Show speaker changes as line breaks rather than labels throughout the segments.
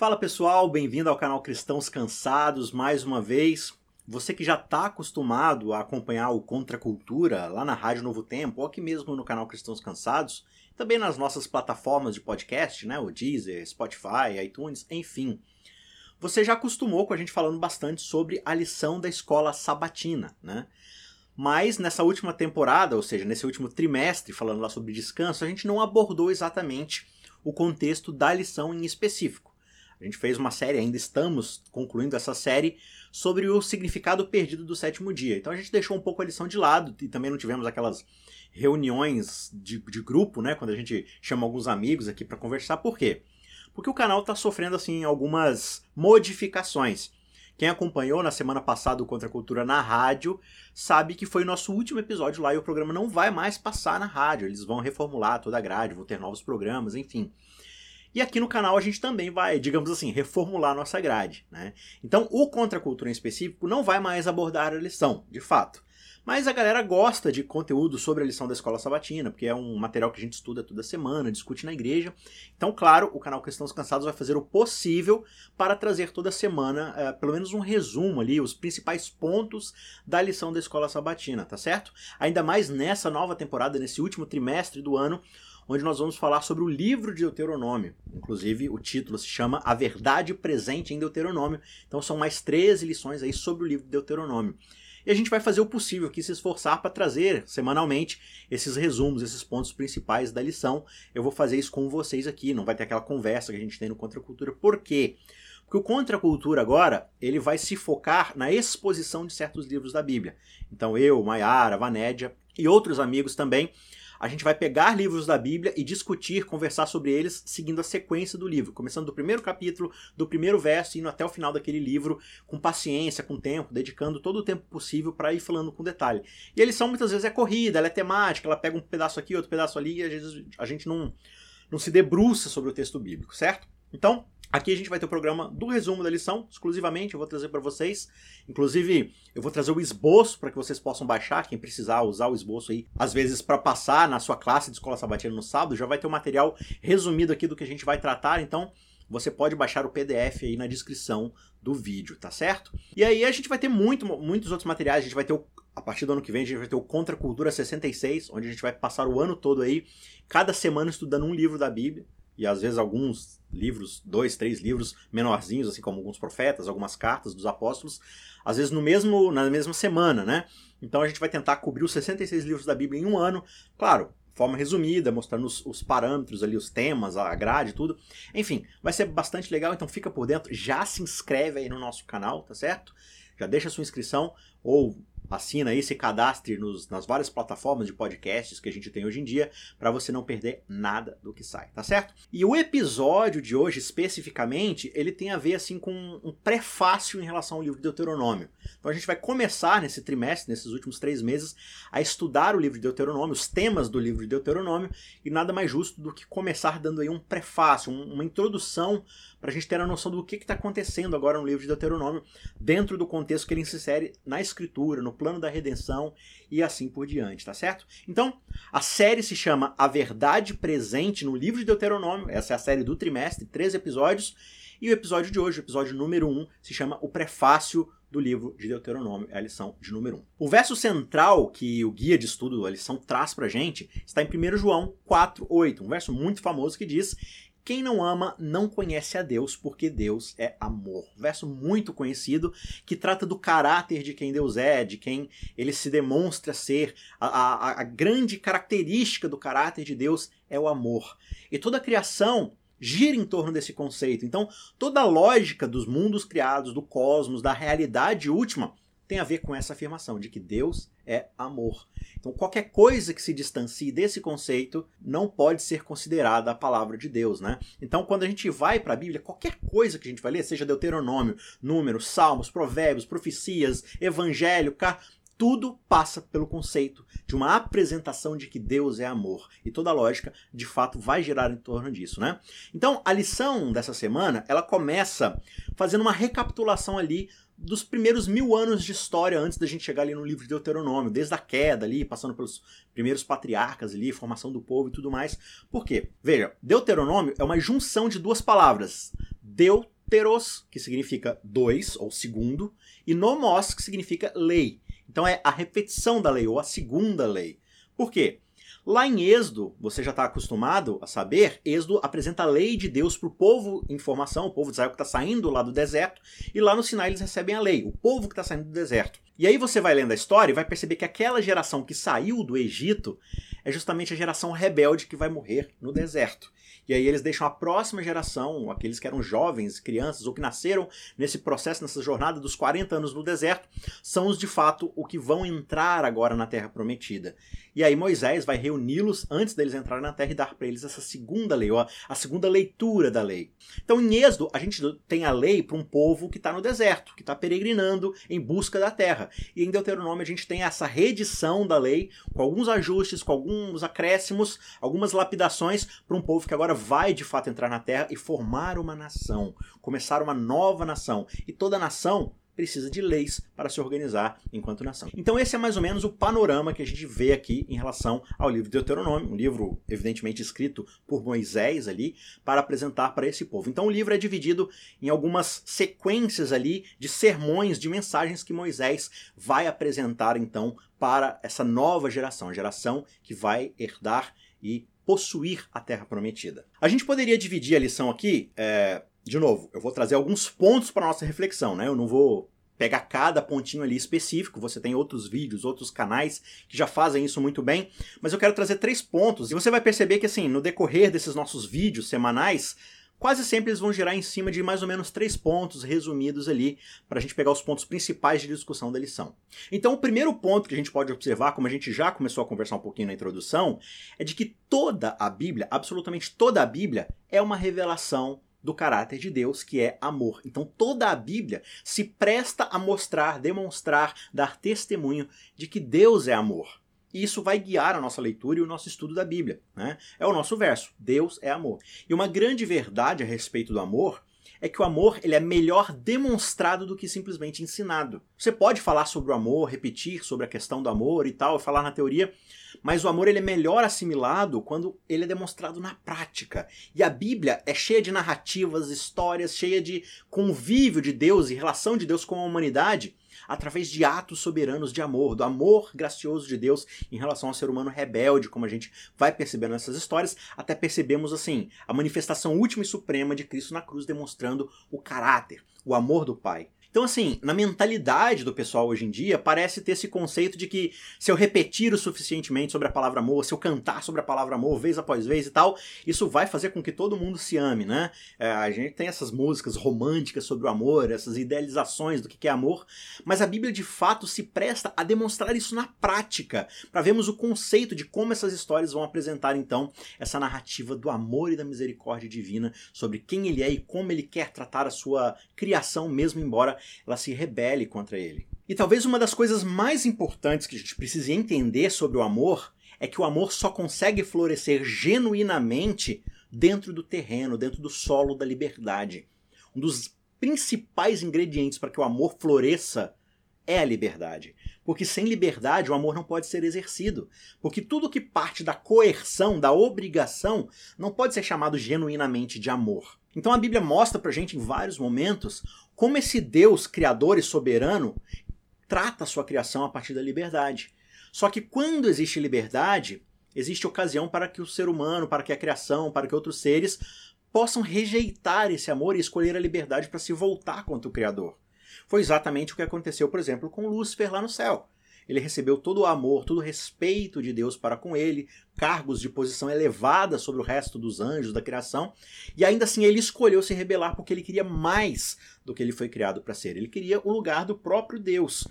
Fala pessoal, bem-vindo ao canal Cristãos Cansados mais uma vez. Você que já está acostumado a acompanhar o Contracultura lá na Rádio Novo Tempo, ou aqui mesmo no canal Cristãos Cansados, também nas nossas plataformas de podcast, né, o Deezer, Spotify, iTunes, enfim. Você já acostumou com a gente falando bastante sobre a lição da escola sabatina, né? Mas nessa última temporada, ou seja, nesse último trimestre, falando lá sobre descanso, a gente não abordou exatamente o contexto da lição em específico. A gente fez uma série, ainda estamos concluindo essa série, sobre o significado perdido do sétimo dia. Então a gente deixou um pouco a lição de lado e também não tivemos aquelas reuniões de, de grupo, né? Quando a gente chama alguns amigos aqui para conversar. Por quê? Porque o canal está sofrendo assim algumas modificações. Quem acompanhou na semana passada o Contra a Cultura na rádio sabe que foi o nosso último episódio lá e o programa não vai mais passar na rádio. Eles vão reformular toda a grade, vão ter novos programas, enfim. E aqui no canal a gente também vai, digamos assim, reformular nossa grade. Né? Então o Contra Cultura em específico não vai mais abordar a lição, de fato. Mas a galera gosta de conteúdo sobre a lição da escola sabatina, porque é um material que a gente estuda toda semana, discute na igreja. Então, claro, o canal Cristãos Cansados vai fazer o possível para trazer toda semana, uh, pelo menos um resumo ali, os principais pontos da lição da escola sabatina, tá certo? Ainda mais nessa nova temporada, nesse último trimestre do ano, onde nós vamos falar sobre o livro de Deuteronômio. Inclusive, o título se chama A Verdade Presente em Deuteronômio. Então, são mais 13 lições aí sobre o livro de Deuteronômio. E a gente vai fazer o possível aqui, se esforçar para trazer semanalmente esses resumos, esses pontos principais da lição. Eu vou fazer isso com vocês aqui, não vai ter aquela conversa que a gente tem no Contra Cultura. Por quê? Porque o Contra Cultura agora, ele vai se focar na exposição de certos livros da Bíblia. Então eu, Maiara, Vanédia e outros amigos também a gente vai pegar livros da Bíblia e discutir, conversar sobre eles, seguindo a sequência do livro, começando do primeiro capítulo, do primeiro verso, indo até o final daquele livro, com paciência, com tempo, dedicando todo o tempo possível para ir falando com detalhe. E a lição muitas vezes é corrida, ela é temática, ela pega um pedaço aqui, outro pedaço ali, e às vezes a gente não, não se debruça sobre o texto bíblico, certo? Então, Aqui a gente vai ter o programa do resumo da lição, exclusivamente, eu vou trazer para vocês. Inclusive, eu vou trazer o esboço para que vocês possam baixar, quem precisar usar o esboço aí, às vezes para passar na sua classe de escola sabatina no sábado, já vai ter o um material resumido aqui do que a gente vai tratar, então você pode baixar o PDF aí na descrição do vídeo, tá certo? E aí a gente vai ter muito, muitos outros materiais, a gente vai ter o, a partir do ano que vem a gente vai ter o Contra Cultura 66, onde a gente vai passar o ano todo aí, cada semana estudando um livro da Bíblia e às vezes alguns livros, dois, três livros menorzinhos, assim como alguns profetas, algumas cartas dos apóstolos, às vezes no mesmo na mesma semana, né? Então a gente vai tentar cobrir os 66 livros da Bíblia em um ano, claro, forma resumida, mostrando os, os, parâmetros ali, os temas, a grade, tudo. Enfim, vai ser bastante legal, então fica por dentro, já se inscreve aí no nosso canal, tá certo? Já deixa sua inscrição ou assina aí, se cadastre nos, nas várias plataformas de podcasts que a gente tem hoje em dia, para você não perder nada do que sai, tá certo? E o episódio de hoje, especificamente, ele tem a ver assim com um prefácio em relação ao livro de Deuteronômio. Então a gente vai começar nesse trimestre, nesses últimos três meses, a estudar o livro de Deuteronômio, os temas do livro de Deuteronômio, e nada mais justo do que começar dando aí um prefácio, uma introdução para a gente ter a noção do que está acontecendo agora no livro de Deuteronômio, dentro do contexto que ele se insere na escritura, no plano da redenção e assim por diante, tá certo? Então, a série se chama A Verdade Presente no livro de Deuteronômio, essa é a série do trimestre, três episódios, e o episódio de hoje, o episódio número 1, um, se chama O Prefácio do livro de Deuteronômio, é a lição de número 1. Um. O verso central que o guia de estudo da lição traz pra gente está em 1 João 4:8, um verso muito famoso que diz: quem não ama não conhece a Deus, porque Deus é amor. Verso muito conhecido que trata do caráter de quem Deus é, de quem ele se demonstra ser. A, a, a grande característica do caráter de Deus é o amor. E toda a criação gira em torno desse conceito. Então, toda a lógica dos mundos criados, do cosmos, da realidade última, tem a ver com essa afirmação de que Deus é amor. Então, qualquer coisa que se distancie desse conceito não pode ser considerada a palavra de Deus, né? Então, quando a gente vai para a Bíblia, qualquer coisa que a gente vai ler, seja Deuteronômio, Números, Salmos, Provérbios, profecias, Evangelho, tudo passa pelo conceito de uma apresentação de que Deus é amor. E toda lógica, de fato, vai girar em torno disso, né? Então, a lição dessa semana, ela começa fazendo uma recapitulação ali dos primeiros mil anos de história antes da gente chegar ali no livro de Deuteronômio, desde a queda ali, passando pelos primeiros patriarcas ali, formação do povo e tudo mais. Por quê? Veja, Deuteronômio é uma junção de duas palavras. Deuteros, que significa dois, ou segundo, e nomos, que significa lei. Então é a repetição da lei, ou a segunda lei. Por quê? Lá em Êxodo, você já está acostumado a saber, Êxodo apresenta a lei de Deus para o povo em formação, o povo de Israel que está saindo lá do deserto, e lá no Sinai eles recebem a lei, o povo que está saindo do deserto. E aí você vai lendo a história e vai perceber que aquela geração que saiu do Egito é justamente a geração rebelde que vai morrer no deserto. E aí eles deixam a próxima geração, aqueles que eram jovens, crianças ou que nasceram nesse processo, nessa jornada dos 40 anos no deserto, são os de fato o que vão entrar agora na terra prometida. E aí Moisés vai reuni-los antes deles entrarem na terra e dar para eles essa segunda lei, a segunda leitura da lei. Então em Êxodo a gente tem a lei para um povo que está no deserto, que está peregrinando em busca da terra. E em Deuteronômio a gente tem essa redição da lei com alguns ajustes, com alguns acréscimos, algumas lapidações para um povo que agora vai de fato entrar na terra e formar uma nação, começar uma nova nação. E toda nação precisa de leis para se organizar enquanto nação. Então esse é mais ou menos o panorama que a gente vê aqui em relação ao livro de Deuteronômio, um livro evidentemente escrito por Moisés ali para apresentar para esse povo. Então o livro é dividido em algumas sequências ali de sermões, de mensagens que Moisés vai apresentar então para essa nova geração, a geração que vai herdar e possuir a terra prometida. A gente poderia dividir a lição aqui, é, de novo, eu vou trazer alguns pontos para nossa reflexão, né? Eu não vou pegar cada pontinho ali específico, você tem outros vídeos, outros canais que já fazem isso muito bem, mas eu quero trazer três pontos e você vai perceber que assim, no decorrer desses nossos vídeos semanais, quase sempre eles vão girar em cima de mais ou menos três pontos resumidos ali, para a gente pegar os pontos principais de discussão da lição. Então, o primeiro ponto que a gente pode observar, como a gente já começou a conversar um pouquinho na introdução, é de que toda a Bíblia, absolutamente toda a Bíblia, é uma revelação do caráter de Deus, que é amor. Então toda a Bíblia se presta a mostrar, demonstrar, dar testemunho de que Deus é amor. E isso vai guiar a nossa leitura e o nosso estudo da Bíblia. Né? É o nosso verso: Deus é amor. E uma grande verdade a respeito do amor é que o amor ele é melhor demonstrado do que simplesmente ensinado. Você pode falar sobre o amor, repetir sobre a questão do amor e tal, falar na teoria, mas o amor ele é melhor assimilado quando ele é demonstrado na prática. E a Bíblia é cheia de narrativas, histórias, cheia de convívio de Deus e relação de Deus com a humanidade através de atos soberanos de amor, do amor gracioso de Deus em relação ao ser humano rebelde, como a gente vai percebendo nessas histórias, até percebemos assim a manifestação última e suprema de Cristo na cruz demonstrando o caráter, o amor do Pai. Então, assim, na mentalidade do pessoal hoje em dia, parece ter esse conceito de que se eu repetir o suficientemente sobre a palavra amor, se eu cantar sobre a palavra amor vez após vez e tal, isso vai fazer com que todo mundo se ame, né? É, a gente tem essas músicas românticas sobre o amor, essas idealizações do que é amor, mas a Bíblia de fato se presta a demonstrar isso na prática, para vermos o conceito de como essas histórias vão apresentar então essa narrativa do amor e da misericórdia divina sobre quem ele é e como ele quer tratar a sua criação, mesmo embora ela se rebele contra ele. E talvez uma das coisas mais importantes que a gente precise entender sobre o amor é que o amor só consegue florescer genuinamente dentro do terreno, dentro do solo da liberdade. Um dos principais ingredientes para que o amor floresça é a liberdade. Porque sem liberdade o amor não pode ser exercido. Porque tudo que parte da coerção, da obrigação, não pode ser chamado genuinamente de amor. Então a Bíblia mostra pra gente em vários momentos como esse Deus criador e soberano trata a sua criação a partir da liberdade. Só que quando existe liberdade, existe ocasião para que o ser humano, para que a criação, para que outros seres possam rejeitar esse amor e escolher a liberdade para se voltar contra o Criador. Foi exatamente o que aconteceu, por exemplo, com Lúcifer lá no céu. Ele recebeu todo o amor, todo o respeito de Deus para com ele, cargos de posição elevada sobre o resto dos anjos da criação, e ainda assim ele escolheu se rebelar porque ele queria mais do que ele foi criado para ser. Ele queria o lugar do próprio Deus.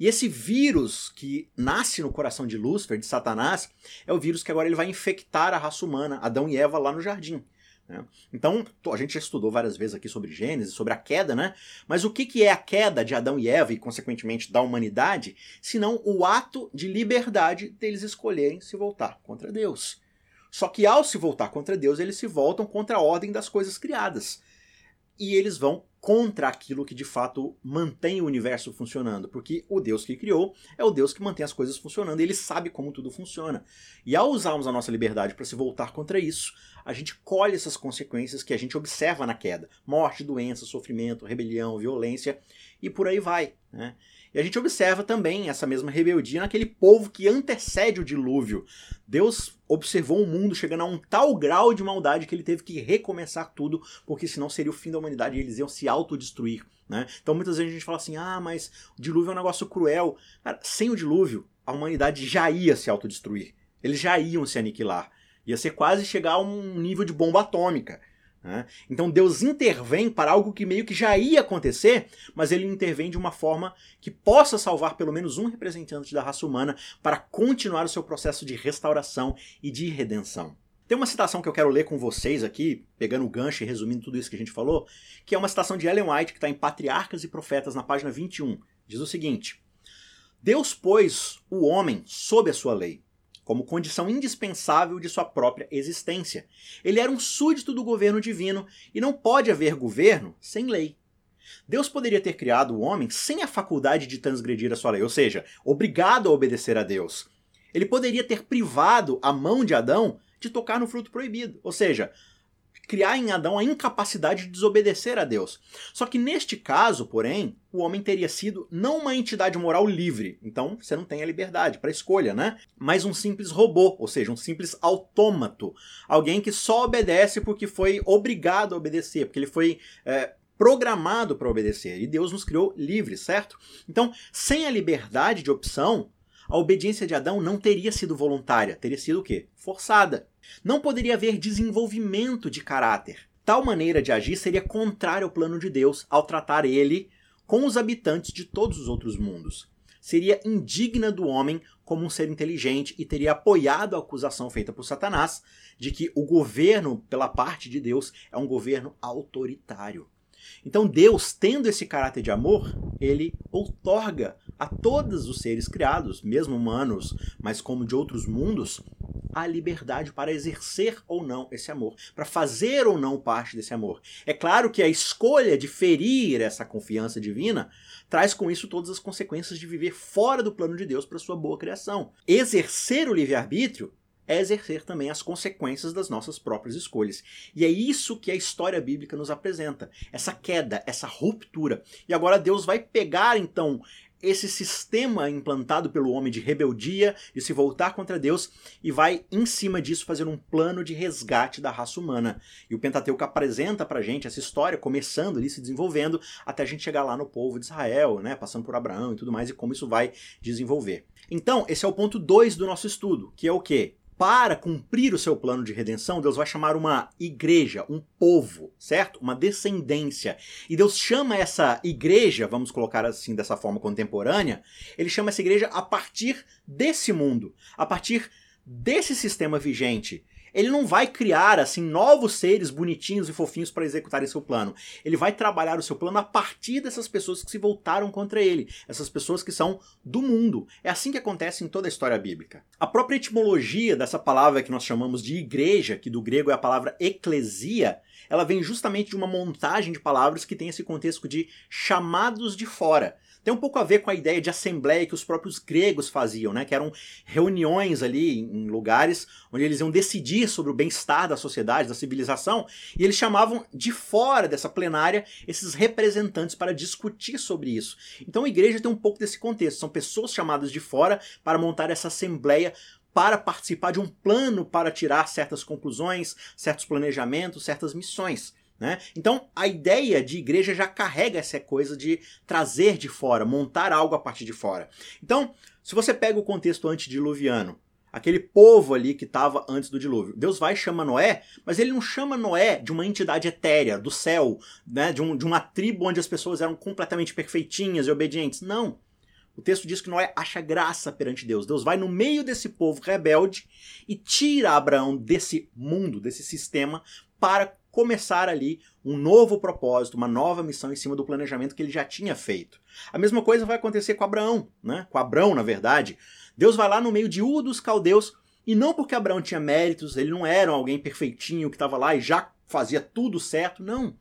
E esse vírus que nasce no coração de Lúcifer, de Satanás, é o vírus que agora ele vai infectar a raça humana, Adão e Eva lá no jardim. Né? Então, a gente já estudou várias vezes aqui sobre Gênesis, sobre a queda, né? Mas o que, que é a queda de Adão e Eva e, consequentemente, da humanidade, senão o ato de liberdade deles escolherem se voltar contra Deus? Só que ao se voltar contra Deus, eles se voltam contra a ordem das coisas criadas. E eles vão contra aquilo que de fato mantém o universo funcionando, porque o Deus que criou é o Deus que mantém as coisas funcionando, e ele sabe como tudo funciona. E ao usarmos a nossa liberdade para se voltar contra isso, a gente colhe essas consequências que a gente observa na queda: morte, doença, sofrimento, rebelião, violência e por aí vai. Né? E a gente observa também essa mesma rebeldia naquele povo que antecede o dilúvio. Deus observou o mundo chegando a um tal grau de maldade que ele teve que recomeçar tudo, porque senão seria o fim da humanidade e eles iam se autodestruir. Né? Então muitas vezes a gente fala assim: ah, mas o dilúvio é um negócio cruel. Cara, sem o dilúvio, a humanidade já ia se autodestruir. Eles já iam se aniquilar. Ia ser quase chegar a um nível de bomba atômica. Né? Então Deus intervém para algo que meio que já ia acontecer, mas ele intervém de uma forma que possa salvar pelo menos um representante da raça humana para continuar o seu processo de restauração e de redenção. Tem uma citação que eu quero ler com vocês aqui, pegando o gancho e resumindo tudo isso que a gente falou, que é uma citação de Ellen White que está em Patriarcas e Profetas na página 21. Diz o seguinte: Deus pôs o homem sob a sua lei como condição indispensável de sua própria existência. Ele era um súdito do governo divino e não pode haver governo sem lei. Deus poderia ter criado o homem sem a faculdade de transgredir a sua lei, ou seja, obrigado a obedecer a Deus. Ele poderia ter privado a mão de Adão de tocar no fruto proibido, ou seja, criar em Adão a incapacidade de desobedecer a Deus. Só que neste caso, porém, o homem teria sido não uma entidade moral livre, então você não tem a liberdade para escolha, né? Mas um simples robô, ou seja, um simples autômato. Alguém que só obedece porque foi obrigado a obedecer, porque ele foi. É, programado para obedecer. E Deus nos criou livres, certo? Então, sem a liberdade de opção, a obediência de Adão não teria sido voluntária, teria sido o quê? Forçada. Não poderia haver desenvolvimento de caráter. Tal maneira de agir seria contrária ao plano de Deus ao tratar ele com os habitantes de todos os outros mundos. Seria indigna do homem como um ser inteligente e teria apoiado a acusação feita por Satanás de que o governo, pela parte de Deus, é um governo autoritário. Então Deus, tendo esse caráter de amor, ele outorga a todos os seres criados, mesmo humanos, mas como de outros mundos, a liberdade para exercer ou não esse amor, para fazer ou não parte desse amor. É claro que a escolha de ferir essa confiança divina traz com isso todas as consequências de viver fora do plano de Deus para sua boa criação. Exercer o livre-arbítrio é exercer também as consequências das nossas próprias escolhas. E é isso que a história bíblica nos apresenta, essa queda, essa ruptura. E agora Deus vai pegar então esse sistema implantado pelo homem de rebeldia, de se voltar contra Deus, e vai, em cima disso, fazer um plano de resgate da raça humana. E o Pentateuco apresenta pra gente essa história, começando ali, se desenvolvendo, até a gente chegar lá no povo de Israel, né, passando por Abraão e tudo mais, e como isso vai desenvolver. Então, esse é o ponto 2 do nosso estudo, que é o quê? Para cumprir o seu plano de redenção, Deus vai chamar uma igreja, um povo, certo? Uma descendência. E Deus chama essa igreja, vamos colocar assim dessa forma contemporânea, ele chama essa igreja a partir desse mundo, a partir desse sistema vigente ele não vai criar assim novos seres bonitinhos e fofinhos para executarem seu plano. Ele vai trabalhar o seu plano a partir dessas pessoas que se voltaram contra ele, essas pessoas que são do mundo. É assim que acontece em toda a história bíblica. A própria etimologia dessa palavra que nós chamamos de igreja, que do grego é a palavra eclesia, ela vem justamente de uma montagem de palavras que tem esse contexto de chamados de fora tem um pouco a ver com a ideia de assembleia que os próprios gregos faziam, né? Que eram reuniões ali em lugares onde eles iam decidir sobre o bem-estar da sociedade, da civilização, e eles chamavam de fora dessa plenária esses representantes para discutir sobre isso. Então a igreja tem um pouco desse contexto, são pessoas chamadas de fora para montar essa assembleia para participar de um plano para tirar certas conclusões, certos planejamentos, certas missões. Né? Então, a ideia de igreja já carrega essa coisa de trazer de fora, montar algo a partir de fora. Então, se você pega o contexto antediluviano, aquele povo ali que estava antes do dilúvio, Deus vai e chama Noé, mas ele não chama Noé de uma entidade etérea, do céu, né? de, um, de uma tribo onde as pessoas eram completamente perfeitinhas e obedientes. Não. O texto diz que Noé acha graça perante Deus. Deus vai no meio desse povo rebelde e tira Abraão desse mundo, desse sistema, para começar ali um novo propósito, uma nova missão em cima do planejamento que ele já tinha feito. A mesma coisa vai acontecer com Abraão, né? Com Abraão, na verdade. Deus vai lá no meio de Ur dos caldeus e não porque Abraão tinha méritos, ele não era alguém perfeitinho que estava lá e já fazia tudo certo, não.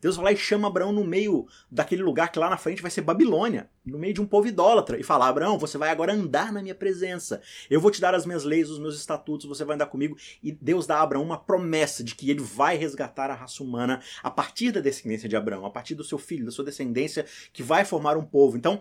Deus vai lá e chama Abraão no meio daquele lugar que lá na frente vai ser Babilônia no meio de um povo idólatra e falar: Abraão, você vai agora andar na minha presença. Eu vou te dar as minhas leis, os meus estatutos, você vai andar comigo. E Deus dá a Abraão uma promessa de que ele vai resgatar a raça humana a partir da descendência de Abraão, a partir do seu filho, da sua descendência, que vai formar um povo. Então,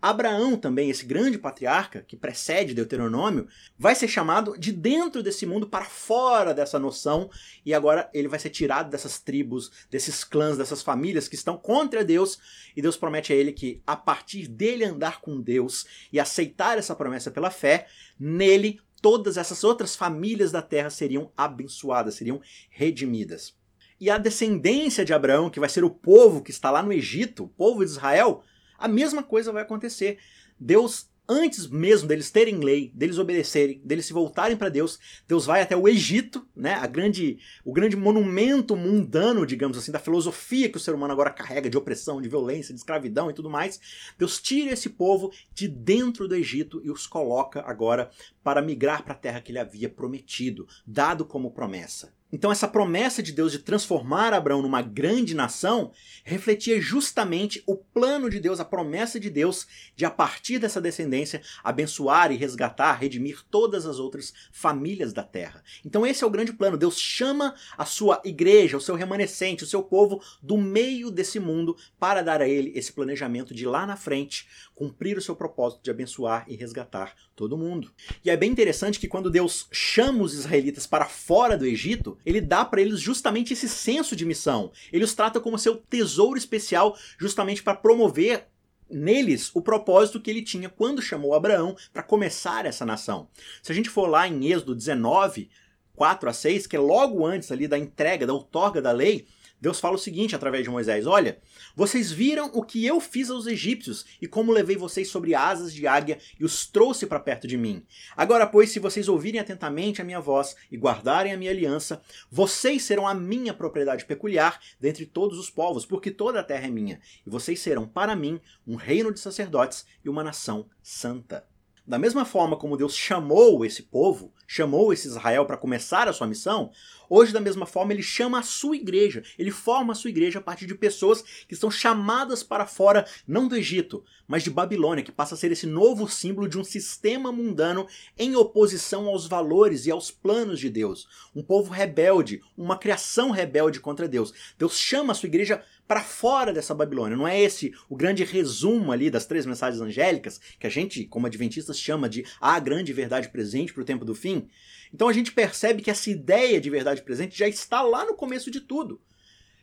Abraão também, esse grande patriarca que precede Deuteronômio, vai ser chamado de dentro desse mundo para fora dessa noção e agora ele vai ser tirado dessas tribos, desses clãs, dessas famílias que estão contra Deus e Deus promete a ele que a partir dele andar com Deus e aceitar essa promessa pela fé, nele todas essas outras famílias da terra seriam abençoadas, seriam redimidas. E a descendência de Abraão, que vai ser o povo que está lá no Egito, o povo de Israel, a mesma coisa vai acontecer. Deus antes mesmo deles terem lei, deles obedecerem, deles se voltarem para Deus, Deus vai até o Egito, né, a grande, o grande monumento mundano, digamos assim, da filosofia que o ser humano agora carrega de opressão, de violência, de escravidão e tudo mais. Deus tira esse povo de dentro do Egito e os coloca agora para migrar para a terra que ele havia prometido, dado como promessa. Então, essa promessa de Deus de transformar Abraão numa grande nação refletia justamente o plano de Deus, a promessa de Deus de, a partir dessa descendência, abençoar e resgatar, redimir todas as outras famílias da terra. Então, esse é o grande plano. Deus chama a sua igreja, o seu remanescente, o seu povo do meio desse mundo para dar a ele esse planejamento de lá na frente cumprir o seu propósito de abençoar e resgatar todo mundo. E é bem interessante que quando Deus chama os israelitas para fora do Egito, ele dá para eles justamente esse senso de missão. Ele os trata como seu tesouro especial, justamente para promover neles o propósito que ele tinha quando chamou Abraão para começar essa nação. Se a gente for lá em Êxodo 19, 4 a 6, que é logo antes ali da entrega, da outorga da lei, Deus fala o seguinte através de Moisés: Olha, vocês viram o que eu fiz aos egípcios e como levei vocês sobre asas de águia e os trouxe para perto de mim. Agora, pois, se vocês ouvirem atentamente a minha voz e guardarem a minha aliança, vocês serão a minha propriedade peculiar dentre todos os povos, porque toda a terra é minha, e vocês serão para mim um reino de sacerdotes e uma nação santa. Da mesma forma como Deus chamou esse povo, chamou esse Israel para começar a sua missão, hoje, da mesma forma, ele chama a sua igreja. Ele forma a sua igreja a partir de pessoas que são chamadas para fora, não do Egito, mas de Babilônia, que passa a ser esse novo símbolo de um sistema mundano em oposição aos valores e aos planos de Deus. Um povo rebelde, uma criação rebelde contra Deus. Deus chama a sua igreja para fora dessa Babilônia. Não é esse o grande resumo ali das três mensagens angélicas, que a gente, como adventistas, chama de a grande verdade presente para o tempo do fim? Então a gente percebe que essa ideia de verdade presente já está lá no começo de tudo.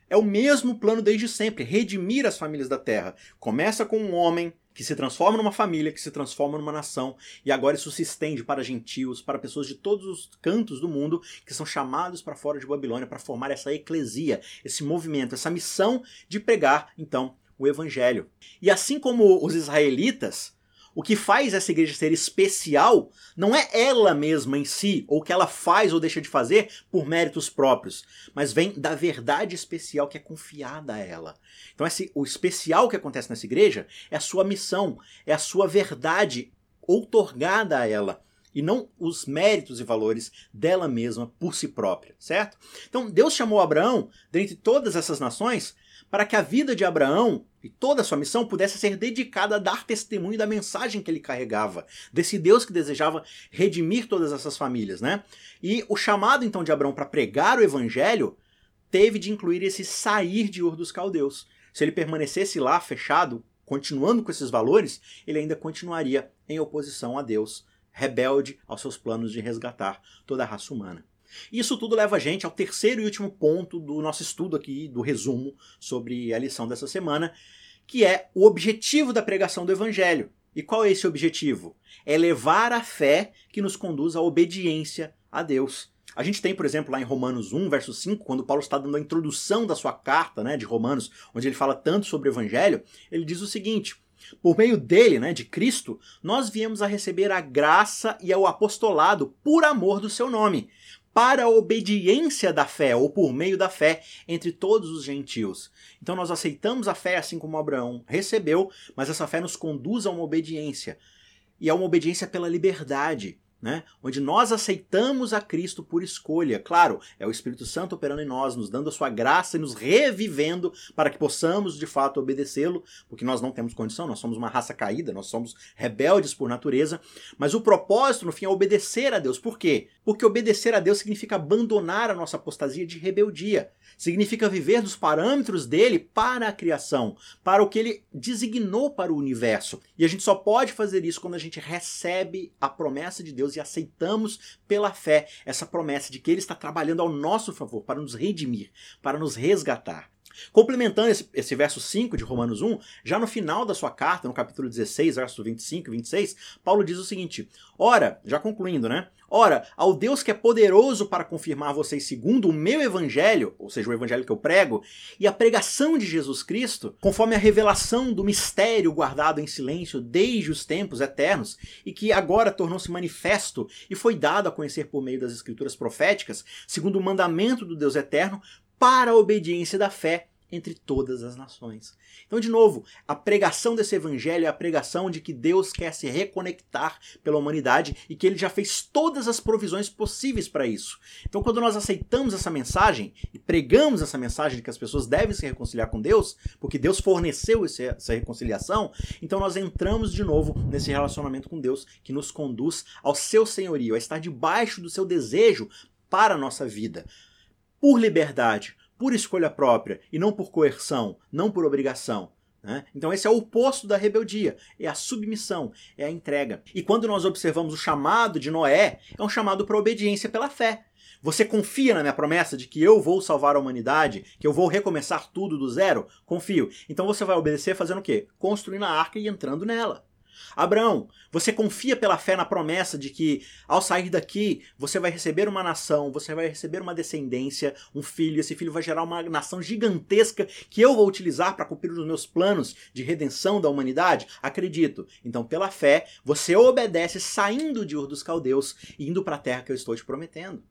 É o mesmo plano desde sempre, redimir as famílias da terra. Começa com um homem que se transforma numa família, que se transforma numa nação, e agora isso se estende para gentios, para pessoas de todos os cantos do mundo que são chamados para fora de Babilônia para formar essa eclesia, esse movimento, essa missão de pregar, então, o evangelho. E assim como os israelitas, o que faz essa igreja ser especial não é ela mesma em si, ou o que ela faz ou deixa de fazer por méritos próprios, mas vem da verdade especial que é confiada a ela. Então, esse, o especial que acontece nessa igreja é a sua missão, é a sua verdade outorgada a ela e não os méritos e valores dela mesma por si própria, certo? Então Deus chamou Abraão, dentre todas essas nações, para que a vida de Abraão e toda a sua missão pudesse ser dedicada a dar testemunho da mensagem que ele carregava, desse Deus que desejava redimir todas essas famílias, né? E o chamado então de Abraão para pregar o evangelho teve de incluir esse sair de Ur dos Caldeus. Se ele permanecesse lá fechado, continuando com esses valores, ele ainda continuaria em oposição a Deus, rebelde aos seus planos de resgatar toda a raça humana. Isso tudo leva a gente ao terceiro e último ponto do nosso estudo aqui, do resumo sobre a lição dessa semana, que é o objetivo da pregação do Evangelho. E qual é esse objetivo? É levar a fé que nos conduz à obediência a Deus. A gente tem, por exemplo, lá em Romanos 1, verso 5, quando Paulo está dando a introdução da sua carta né, de Romanos, onde ele fala tanto sobre o Evangelho, ele diz o seguinte: por meio dele, né, de Cristo, nós viemos a receber a graça e o apostolado por amor do seu nome, para a obediência da fé, ou por meio da fé, entre todos os gentios. Então nós aceitamos a fé assim como Abraão recebeu, mas essa fé nos conduz a uma obediência. E é uma obediência pela liberdade né? onde nós aceitamos a Cristo por escolha. Claro, é o Espírito Santo operando em nós, nos dando a sua graça e nos revivendo para que possamos de fato obedecê-lo, porque nós não temos condição, nós somos uma raça caída, nós somos rebeldes por natureza, mas o propósito no fim é obedecer a Deus. Por quê? Porque obedecer a Deus significa abandonar a nossa apostasia de rebeldia. Significa viver dos parâmetros dele para a criação, para o que ele designou para o universo. E a gente só pode fazer isso quando a gente recebe a promessa de Deus e aceitamos pela fé essa promessa de que ele está trabalhando ao nosso favor para nos redimir, para nos resgatar. Complementando esse, esse, verso 5 de Romanos 1, já no final da sua carta, no capítulo 16, verso 25 e 26, Paulo diz o seguinte: Ora, já concluindo, né? Ora, ao Deus que é poderoso para confirmar vocês segundo o meu evangelho, ou seja, o evangelho que eu prego, e a pregação de Jesus Cristo, conforme a revelação do mistério guardado em silêncio desde os tempos eternos, e que agora tornou-se manifesto e foi dado a conhecer por meio das escrituras proféticas, segundo o mandamento do Deus eterno, para a obediência da fé entre todas as nações. Então, de novo, a pregação desse evangelho é a pregação de que Deus quer se reconectar pela humanidade e que ele já fez todas as provisões possíveis para isso. Então, quando nós aceitamos essa mensagem e pregamos essa mensagem de que as pessoas devem se reconciliar com Deus, porque Deus forneceu essa reconciliação, então nós entramos de novo nesse relacionamento com Deus que nos conduz ao seu senhorio, a estar debaixo do seu desejo para a nossa vida. Por liberdade, por escolha própria e não por coerção, não por obrigação. Né? Então, esse é o oposto da rebeldia, é a submissão, é a entrega. E quando nós observamos o chamado de Noé, é um chamado para obediência pela fé. Você confia na minha promessa de que eu vou salvar a humanidade, que eu vou recomeçar tudo do zero? Confio. Então você vai obedecer fazendo o quê? Construindo a arca e entrando nela. Abraão, você confia pela fé na promessa de que ao sair daqui você vai receber uma nação, você vai receber uma descendência, um filho, esse filho vai gerar uma nação gigantesca que eu vou utilizar para cumprir os meus planos de redenção da humanidade? Acredito. Então, pela fé, você obedece saindo de Ur dos Caldeus e indo para a terra que eu estou te prometendo.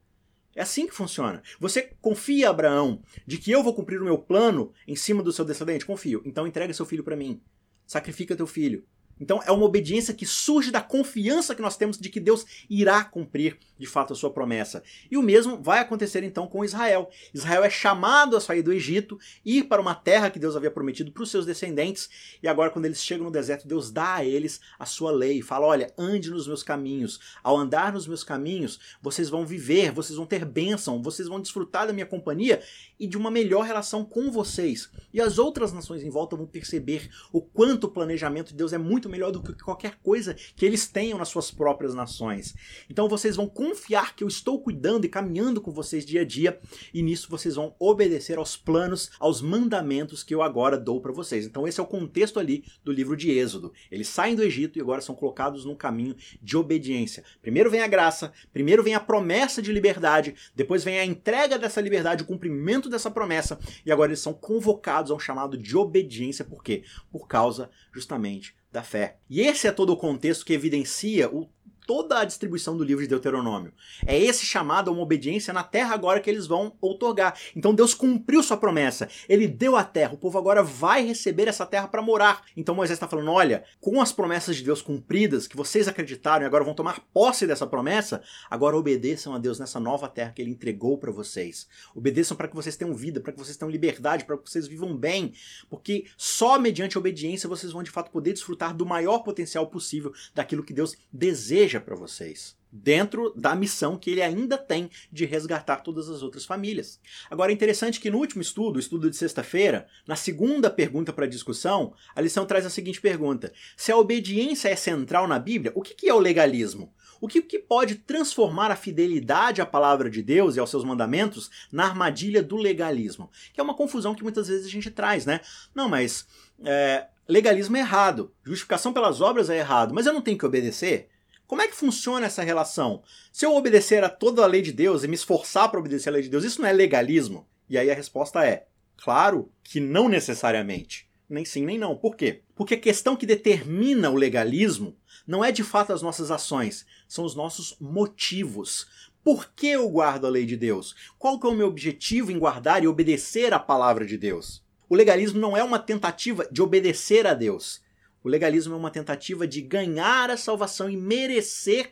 É assim que funciona. Você confia, Abraão, de que eu vou cumprir o meu plano em cima do seu descendente? Confio. Então entrega seu filho para mim. Sacrifica teu filho. Então é uma obediência que surge da confiança que nós temos de que Deus irá cumprir de fato a sua promessa. E o mesmo vai acontecer então com Israel. Israel é chamado a sair do Egito, ir para uma terra que Deus havia prometido para os seus descendentes, e agora quando eles chegam no deserto, Deus dá a eles a sua lei, fala: "Olha, ande nos meus caminhos. Ao andar nos meus caminhos, vocês vão viver, vocês vão ter bênção, vocês vão desfrutar da minha companhia e de uma melhor relação com vocês". E as outras nações em volta vão perceber o quanto o planejamento de Deus é muito melhor do que qualquer coisa que eles tenham nas suas próprias nações. Então vocês vão confiar que eu estou cuidando e caminhando com vocês dia a dia, e nisso vocês vão obedecer aos planos, aos mandamentos que eu agora dou para vocês. Então esse é o contexto ali do livro de Êxodo. Eles saem do Egito e agora são colocados num caminho de obediência. Primeiro vem a graça, primeiro vem a promessa de liberdade, depois vem a entrega dessa liberdade, o cumprimento dessa promessa, e agora eles são convocados a um chamado de obediência, por quê? Por causa justamente da fé. E esse é todo o contexto que evidencia o toda a distribuição do livro de Deuteronômio. É esse chamado a uma obediência na terra agora que eles vão outorgar. Então Deus cumpriu sua promessa. Ele deu a terra. O povo agora vai receber essa terra para morar. Então Moisés está falando: olha, com as promessas de Deus cumpridas, que vocês acreditaram e agora vão tomar posse dessa promessa, agora obedeçam a Deus nessa nova terra que ele entregou para vocês. Obedeçam para que vocês tenham vida, para que vocês tenham liberdade, para que vocês vivam bem. Porque só mediante a obediência vocês vão de fato poder desfrutar do maior potencial possível daquilo que Deus deseja para vocês, dentro da missão que ele ainda tem de resgatar todas as outras famílias. Agora é interessante que no último estudo, o estudo de sexta-feira, na segunda pergunta para discussão, a lição traz a seguinte pergunta: se a obediência é central na Bíblia, o que é o legalismo? O que, que pode transformar a fidelidade à palavra de Deus e aos seus mandamentos na armadilha do legalismo? Que é uma confusão que muitas vezes a gente traz, né? Não, mas é, legalismo é errado, justificação pelas obras é errado, mas eu não tenho que obedecer? Como é que funciona essa relação? Se eu obedecer a toda a lei de Deus e me esforçar para obedecer a lei de Deus, isso não é legalismo? E aí a resposta é: claro que não necessariamente. Nem sim, nem não. Por quê? Porque a questão que determina o legalismo não é de fato as nossas ações, são os nossos motivos. Por que eu guardo a lei de Deus? Qual que é o meu objetivo em guardar e obedecer a palavra de Deus? O legalismo não é uma tentativa de obedecer a Deus. O legalismo é uma tentativa de ganhar a salvação e merecer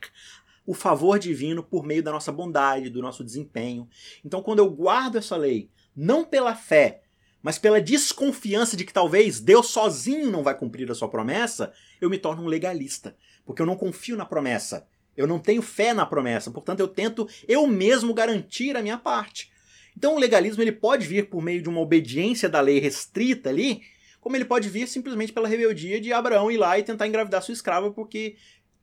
o favor divino por meio da nossa bondade, do nosso desempenho. Então, quando eu guardo essa lei, não pela fé, mas pela desconfiança de que talvez Deus sozinho não vai cumprir a sua promessa, eu me torno um legalista, porque eu não confio na promessa. Eu não tenho fé na promessa, portanto eu tento eu mesmo garantir a minha parte. Então o legalismo ele pode vir por meio de uma obediência da lei restrita ali, como ele pode vir simplesmente pela rebeldia de Abraão ir lá e tentar engravidar sua escrava porque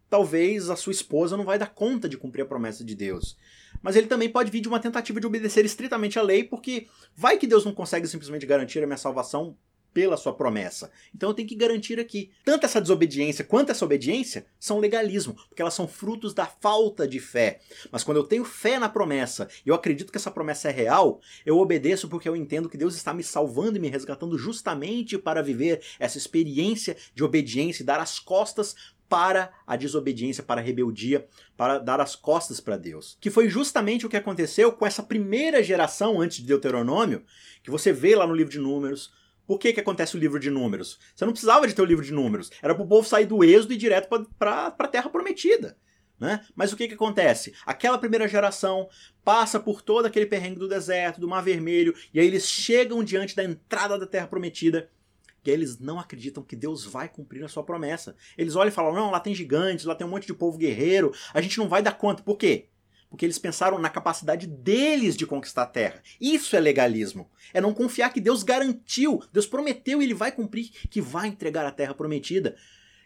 talvez a sua esposa não vai dar conta de cumprir a promessa de Deus. Mas ele também pode vir de uma tentativa de obedecer estritamente à lei, porque vai que Deus não consegue simplesmente garantir a minha salvação pela sua promessa. Então eu tenho que garantir aqui. Tanto essa desobediência quanto essa obediência são legalismo, porque elas são frutos da falta de fé. Mas quando eu tenho fé na promessa e eu acredito que essa promessa é real, eu obedeço porque eu entendo que Deus está me salvando e me resgatando justamente para viver essa experiência de obediência e dar as costas para a desobediência, para a rebeldia, para dar as costas para Deus. Que foi justamente o que aconteceu com essa primeira geração antes de Deuteronômio, que você vê lá no livro de Números. Por que, que acontece o livro de Números? Você não precisava de ter o livro de Números. Era para o povo sair do êxodo e ir direto para a terra prometida. Né? Mas o que, que acontece? Aquela primeira geração passa por todo aquele perrengue do deserto, do Mar Vermelho, e aí eles chegam diante da entrada da Terra Prometida que eles não acreditam que Deus vai cumprir a sua promessa. Eles olham e falam: não, lá tem gigantes, lá tem um monte de povo guerreiro, a gente não vai dar conta. Por quê? Porque eles pensaram na capacidade deles de conquistar a terra. Isso é legalismo. É não confiar que Deus garantiu, Deus prometeu e ele vai cumprir, que vai entregar a terra prometida.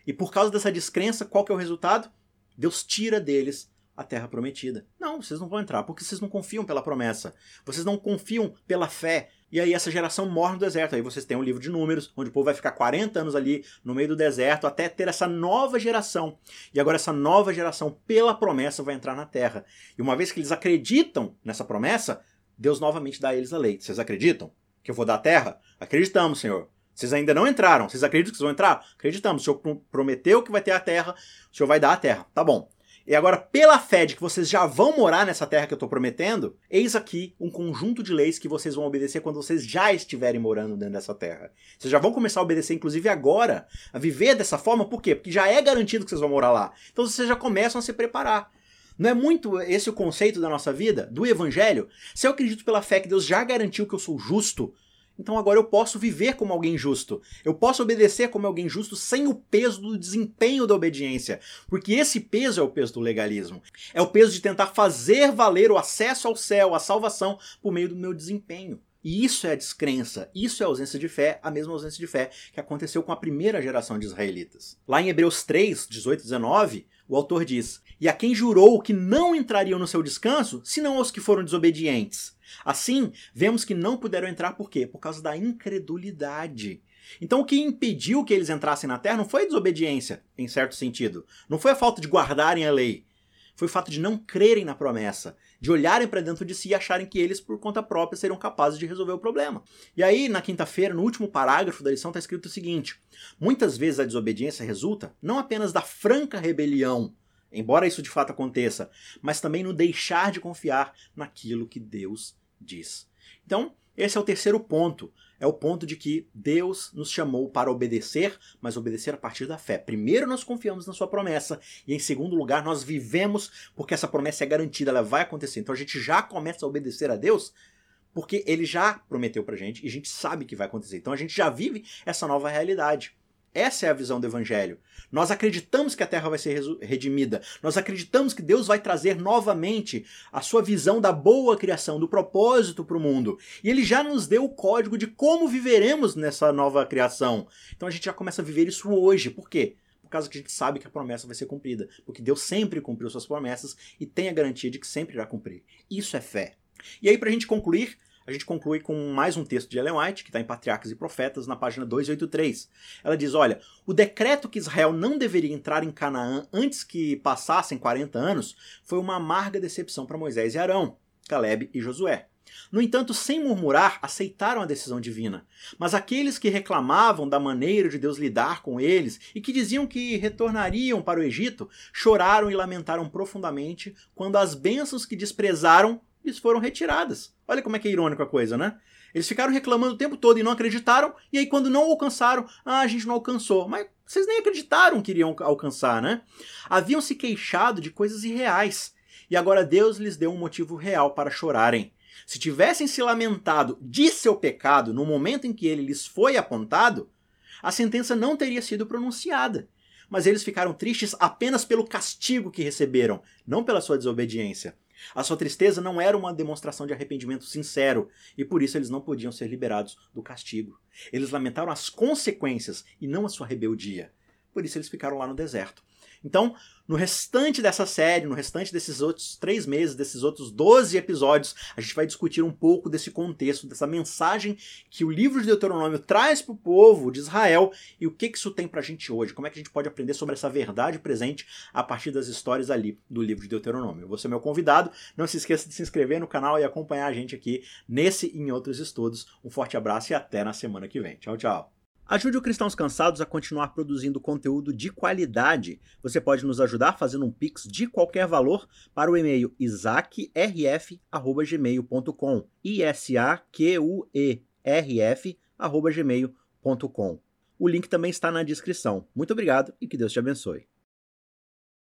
E por causa dessa descrença, qual que é o resultado? Deus tira deles a terra prometida. Não, vocês não vão entrar porque vocês não confiam pela promessa. Vocês não confiam pela fé. E aí essa geração morre no deserto. Aí vocês têm um livro de números, onde o povo vai ficar 40 anos ali no meio do deserto até ter essa nova geração. E agora essa nova geração, pela promessa, vai entrar na terra. E uma vez que eles acreditam nessa promessa, Deus novamente dá a eles a lei. Vocês acreditam que eu vou dar a terra? Acreditamos, Senhor. Vocês ainda não entraram. Vocês acreditam que vocês vão entrar? Acreditamos. O Senhor prometeu que vai ter a terra. O Senhor vai dar a terra. Tá bom. E agora, pela fé de que vocês já vão morar nessa terra que eu estou prometendo, eis aqui um conjunto de leis que vocês vão obedecer quando vocês já estiverem morando dentro dessa terra. Vocês já vão começar a obedecer, inclusive agora, a viver dessa forma, por quê? Porque já é garantido que vocês vão morar lá. Então vocês já começam a se preparar. Não é muito esse o conceito da nossa vida, do evangelho? Se eu acredito pela fé que Deus já garantiu que eu sou justo, então agora eu posso viver como alguém justo. Eu posso obedecer como alguém justo sem o peso do desempenho da obediência. Porque esse peso é o peso do legalismo. É o peso de tentar fazer valer o acesso ao céu, a salvação, por meio do meu desempenho. E isso é a descrença, isso é a ausência de fé, a mesma ausência de fé que aconteceu com a primeira geração de israelitas. Lá em Hebreus 3, 18 e 19, o autor diz: E a quem jurou que não entrariam no seu descanso, senão aos que foram desobedientes. Assim, vemos que não puderam entrar por quê? Por causa da incredulidade. Então, o que impediu que eles entrassem na terra não foi a desobediência, em certo sentido. Não foi a falta de guardarem a lei. Foi o fato de não crerem na promessa, de olharem para dentro de si e acharem que eles, por conta própria, seriam capazes de resolver o problema. E aí, na quinta-feira, no último parágrafo da lição, está escrito o seguinte: muitas vezes a desobediência resulta não apenas da franca rebelião, embora isso de fato aconteça, mas também no deixar de confiar naquilo que Deus diz. Então, esse é o terceiro ponto. É o ponto de que Deus nos chamou para obedecer, mas obedecer a partir da fé. Primeiro, nós confiamos na Sua promessa, e em segundo lugar, nós vivemos porque essa promessa é garantida, ela vai acontecer. Então a gente já começa a obedecer a Deus porque Ele já prometeu para gente e a gente sabe que vai acontecer. Então a gente já vive essa nova realidade. Essa é a visão do Evangelho. Nós acreditamos que a terra vai ser redimida. Nós acreditamos que Deus vai trazer novamente a sua visão da boa criação, do propósito para o mundo. E ele já nos deu o código de como viveremos nessa nova criação. Então a gente já começa a viver isso hoje. Por quê? Por causa que a gente sabe que a promessa vai ser cumprida. Porque Deus sempre cumpriu suas promessas e tem a garantia de que sempre irá cumprir. Isso é fé. E aí, para a gente concluir, a gente conclui com mais um texto de Ellen White, que está em Patriarcas e Profetas, na página 283. Ela diz: Olha, o decreto que Israel não deveria entrar em Canaã antes que passassem 40 anos foi uma amarga decepção para Moisés e Arão, Caleb e Josué. No entanto, sem murmurar, aceitaram a decisão divina. Mas aqueles que reclamavam da maneira de Deus lidar com eles e que diziam que retornariam para o Egito, choraram e lamentaram profundamente quando as bênçãos que desprezaram lhes foram retiradas. Olha como é que é irônico a coisa, né? Eles ficaram reclamando o tempo todo e não acreditaram, e aí quando não alcançaram, ah, a gente não alcançou. Mas vocês nem acreditaram que iriam alcançar, né? Haviam se queixado de coisas irreais, e agora Deus lhes deu um motivo real para chorarem. Se tivessem se lamentado de seu pecado no momento em que ele lhes foi apontado, a sentença não teria sido pronunciada. Mas eles ficaram tristes apenas pelo castigo que receberam, não pela sua desobediência. A sua tristeza não era uma demonstração de arrependimento sincero, e por isso eles não podiam ser liberados do castigo. Eles lamentaram as consequências e não a sua rebeldia. Por isso eles ficaram lá no deserto. Então, no restante dessa série, no restante desses outros três meses, desses outros 12 episódios, a gente vai discutir um pouco desse contexto, dessa mensagem que o livro de Deuteronômio traz para o povo de Israel e o que, que isso tem para a gente hoje. Como é que a gente pode aprender sobre essa verdade presente a partir das histórias ali do livro de Deuteronômio. Você é meu convidado. Não se esqueça de se inscrever no canal e acompanhar a gente aqui nesse e em outros estudos. Um forte abraço e até na semana que vem. Tchau, tchau. Ajude o Cristãos Cansados a continuar produzindo conteúdo de qualidade. Você pode nos ajudar fazendo um pix de qualquer valor para o e-mail isaacrf@gmail.com. I S A Q U E R F@gmail.com. O link também está na descrição. Muito obrigado e que Deus te abençoe.